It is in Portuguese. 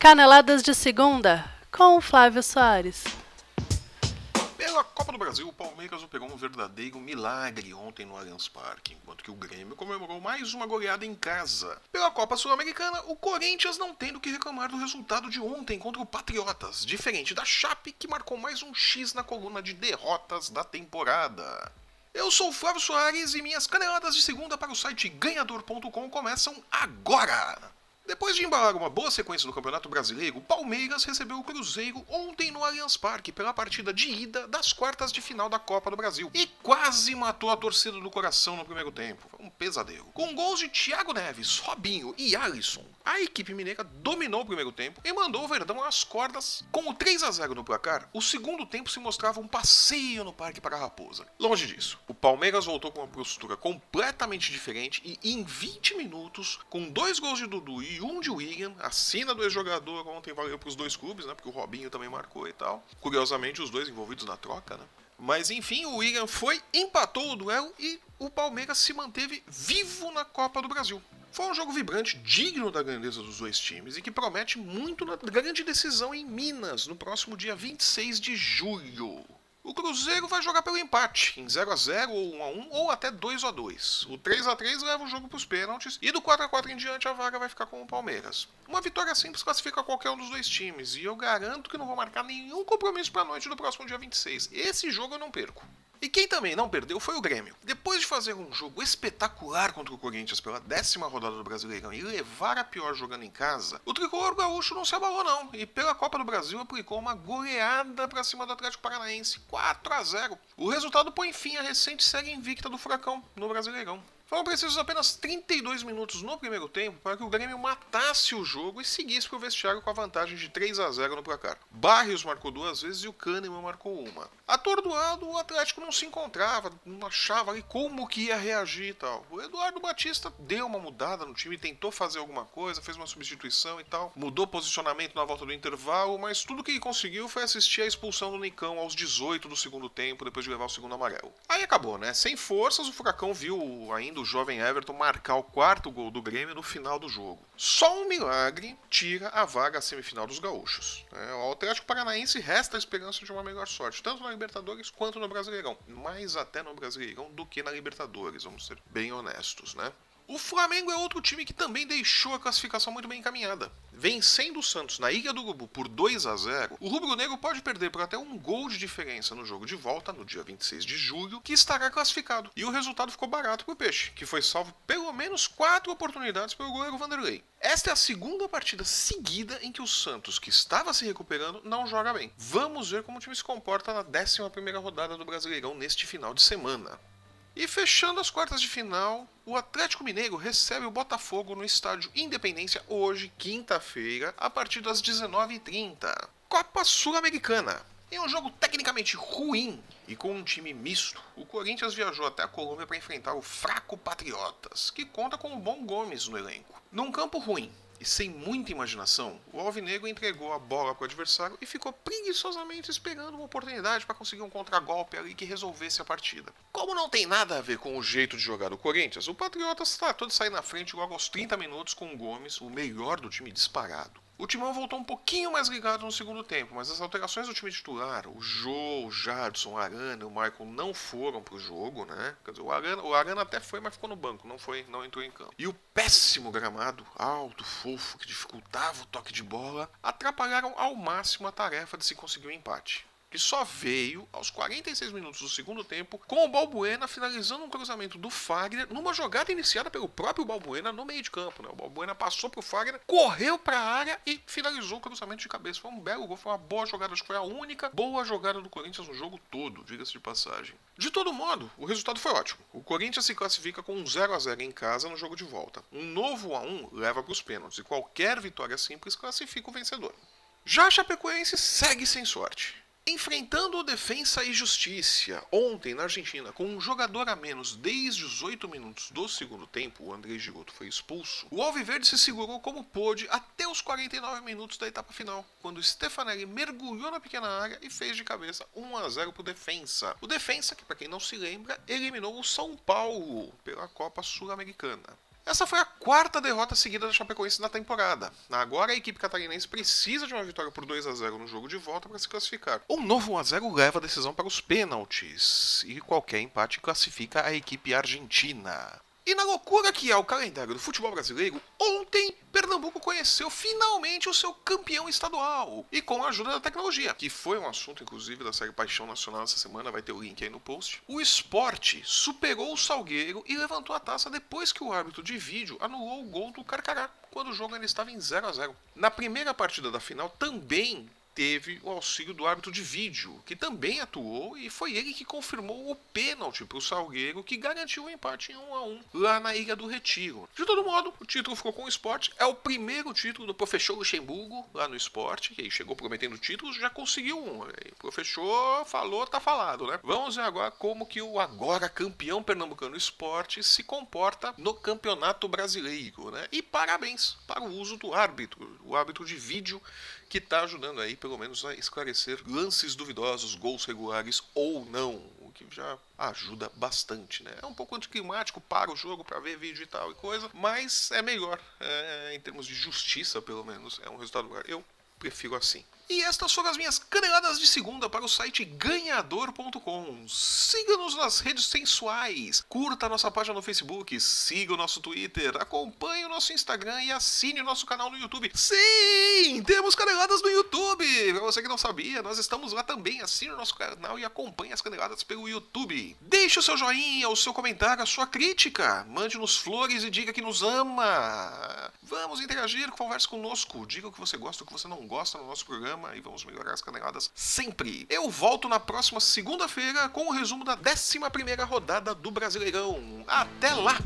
Caneladas de Segunda, com o Flávio Soares. Pela Copa do Brasil, o Palmeiras operou um verdadeiro milagre ontem no Allianz Parque, enquanto que o Grêmio comemorou mais uma goleada em casa. Pela Copa Sul-Americana, o Corinthians não tem do que reclamar do resultado de ontem contra o Patriotas, diferente da Chape, que marcou mais um X na coluna de derrotas da temporada. Eu sou o Flávio Soares e minhas caneladas de segunda para o site ganhador.com começam agora! Depois de embalar uma boa sequência no Campeonato Brasileiro, o Palmeiras recebeu o Cruzeiro ontem no Allianz Parque pela partida de ida das quartas de final da Copa do Brasil e quase matou a torcida do coração no primeiro tempo. Foi um pesadelo. Com gols de Thiago Neves, Robinho e Alisson, a equipe mineira dominou o primeiro tempo e mandou o Verdão às cordas. Com o 3 a 0 no placar, o segundo tempo se mostrava um passeio no Parque para a Raposa. Longe disso, o Palmeiras voltou com uma postura completamente diferente e em 20 minutos, com dois gols de Dudu e um de William, a sina do ex-jogador ontem valeu para os dois clubes, né? Porque o Robinho também marcou e tal. Curiosamente, os dois envolvidos na troca, né? Mas enfim, o William foi, empatou o duelo e o Palmeiras se manteve vivo na Copa do Brasil. Foi um jogo vibrante, digno da grandeza dos dois times e que promete muito na grande decisão em Minas no próximo dia 26 de julho. O Cruzeiro vai jogar pelo empate, em 0 a 0 ou 1 a 1 ou até 2 a 2. O 3 a 3 leva o jogo para os pênaltis e do 4 a 4 em diante a vaga vai ficar com o Palmeiras. Uma vitória simples classifica qualquer um dos dois times e eu garanto que não vou marcar nenhum compromisso para a noite do próximo dia 26. Esse jogo eu não perco. E quem também não perdeu foi o Grêmio. Depois de fazer um jogo espetacular contra o Corinthians pela décima rodada do Brasileirão e levar a pior jogando em casa, o tricolor gaúcho não se abalou não e pela Copa do Brasil aplicou uma goleada para cima do Atlético Paranaense, 4 a 0. O resultado põe fim à recente série invicta do Furacão no Brasileirão. Foram precisos apenas 32 minutos no primeiro tempo para que o Grêmio matasse o jogo e seguisse para o vestiário com a vantagem de 3 a 0 no placar. Barrios marcou duas vezes e o Kahneman marcou uma. Atordoado, o Atlético não se encontrava, não achava ali como que ia reagir e tal. O Eduardo Batista deu uma mudada no time, tentou fazer alguma coisa, fez uma substituição e tal, mudou posicionamento na volta do intervalo, mas tudo que ele conseguiu foi assistir a expulsão do Nicão aos 18 do segundo tempo, depois de levar o segundo amarelo. Aí acabou, né? Sem forças, o Furacão viu ainda o jovem Everton marcar o quarto gol do Grêmio no final do jogo. Só um milagre tira a vaga à semifinal dos gaúchos. É, o Atlético Paranaense resta a esperança de uma melhor sorte, tanto na Libertadores quanto no Brasileirão. Mais até no Brasileirão do que na Libertadores, vamos ser bem honestos, né? O Flamengo é outro time que também deixou a classificação muito bem encaminhada. Vencendo o Santos na Ilha do Urubu por 2 a 0, o Rubro Negro pode perder por até um gol de diferença no jogo de volta, no dia 26 de julho, que estará classificado. E o resultado ficou barato para o Peixe, que foi salvo pelo menos quatro oportunidades pelo goleiro Vanderlei. Esta é a segunda partida seguida em que o Santos, que estava se recuperando, não joga bem. Vamos ver como o time se comporta na 11 primeira rodada do Brasileirão neste final de semana. E fechando as quartas de final, o Atlético Mineiro recebe o Botafogo no estádio Independência hoje, quinta-feira, a partir das 19h30. Copa Sul-Americana. Em um jogo tecnicamente ruim e com um time misto, o Corinthians viajou até a Colômbia para enfrentar o fraco Patriotas, que conta com o Bom Gomes no elenco. Num campo ruim, e sem muita imaginação, o Alvinegro entregou a bola para o adversário e ficou preguiçosamente esperando uma oportunidade para conseguir um contragolpe ali que resolvesse a partida. Como não tem nada a ver com o jeito de jogar do Corinthians, o Patriotas tratou de sair na frente logo aos 30 minutos com o Gomes, o melhor do time disparado. O Timão voltou um pouquinho mais ligado no segundo tempo, mas as alterações do time titular, o Jô, o Jadson, o Arana e o Michael não foram pro jogo, né? Quer dizer, o Arana, o Arana até foi, mas ficou no banco, não foi, não entrou em campo. E o péssimo gramado, alto, fofo, que dificultava o toque de bola, atrapalharam ao máximo a tarefa de se conseguir um empate que só veio aos 46 minutos do segundo tempo, com o Balbuena finalizando um cruzamento do Fagner numa jogada iniciada pelo próprio Balbuena no meio de campo. Né? O Balbuena passou pro Fagner, correu para a área e finalizou o cruzamento de cabeça. Foi um belo gol, foi uma boa jogada, acho que foi a única boa jogada do Corinthians no jogo todo, diga-se de passagem. De todo modo, o resultado foi ótimo. O Corinthians se classifica com um 0 a 0 em casa no jogo de volta. Um novo a 1 leva para os pênaltis e qualquer vitória simples classifica o vencedor. Já a Chapecoense segue sem sorte. Enfrentando o Defensa e Justiça ontem na Argentina, com um jogador a menos desde os 8 minutos do segundo tempo, o André Giroto foi expulso, o Alviverde se segurou como pôde até os 49 minutos da etapa final, quando Stefanelli mergulhou na pequena área e fez de cabeça 1 a 0 para o Defensa. O Defensa, que para quem não se lembra, eliminou o São Paulo pela Copa Sul-Americana. Essa foi a quarta derrota seguida da Chapecoense na temporada. Agora a equipe catarinense precisa de uma vitória por 2 a 0 no jogo de volta para se classificar. Um novo 1 a 0 leva a decisão para os pênaltis e qualquer empate classifica a equipe argentina. E na loucura que é o calendário do futebol brasileiro, ontem Pernambuco conheceu finalmente o seu campeão estadual. E com a ajuda da tecnologia, que foi um assunto, inclusive, da série Paixão Nacional essa semana, vai ter o link aí no post. O esporte superou o Salgueiro e levantou a taça depois que o árbitro de vídeo anulou o gol do Carcará, quando o jogo ainda estava em 0 a 0 Na primeira partida da final, também teve o auxílio do árbitro de vídeo, que também atuou e foi ele que confirmou o pênalti para o Salgueiro, que garantiu o empate em 1 a 1 lá na Ilha do Retiro. De todo modo, o título ficou com o esporte. É o primeiro título do professor Luxemburgo lá no esporte, que chegou prometendo títulos, já conseguiu um. O professor falou, tá falado, né? Vamos ver agora como que o agora campeão pernambucano esporte se comporta no campeonato brasileiro, né? E parabéns para o uso do árbitro, o árbitro de vídeo que está ajudando aí, pelo menos, a esclarecer lances duvidosos, gols regulares ou não, o que já ajuda bastante, né? É um pouco anticlimático, para o jogo para ver vídeo e tal e coisa, mas é melhor, é, em termos de justiça, pelo menos, é um resultado melhor. Eu prefiro assim. E estas foram as minhas caneladas de segunda para o site ganhador.com. Siga-nos nas redes sensuais, curta a nossa página no Facebook, siga o nosso Twitter, acompanhe o nosso Instagram e assine o nosso canal no YouTube. Sim, temos caneladas no YouTube! Para você que não sabia, nós estamos lá também. Assine o nosso canal e acompanhe as caneladas pelo YouTube. Deixe o seu joinha, o seu comentário, a sua crítica. Mande-nos flores e diga que nos ama. Vamos interagir, converse conosco. Diga o que você gosta, o que você não gosta no nosso programa e vamos melhorar as caneladas sempre. Eu volto na próxima segunda-feira com o resumo da 11 rodada do Brasileirão. Até lá!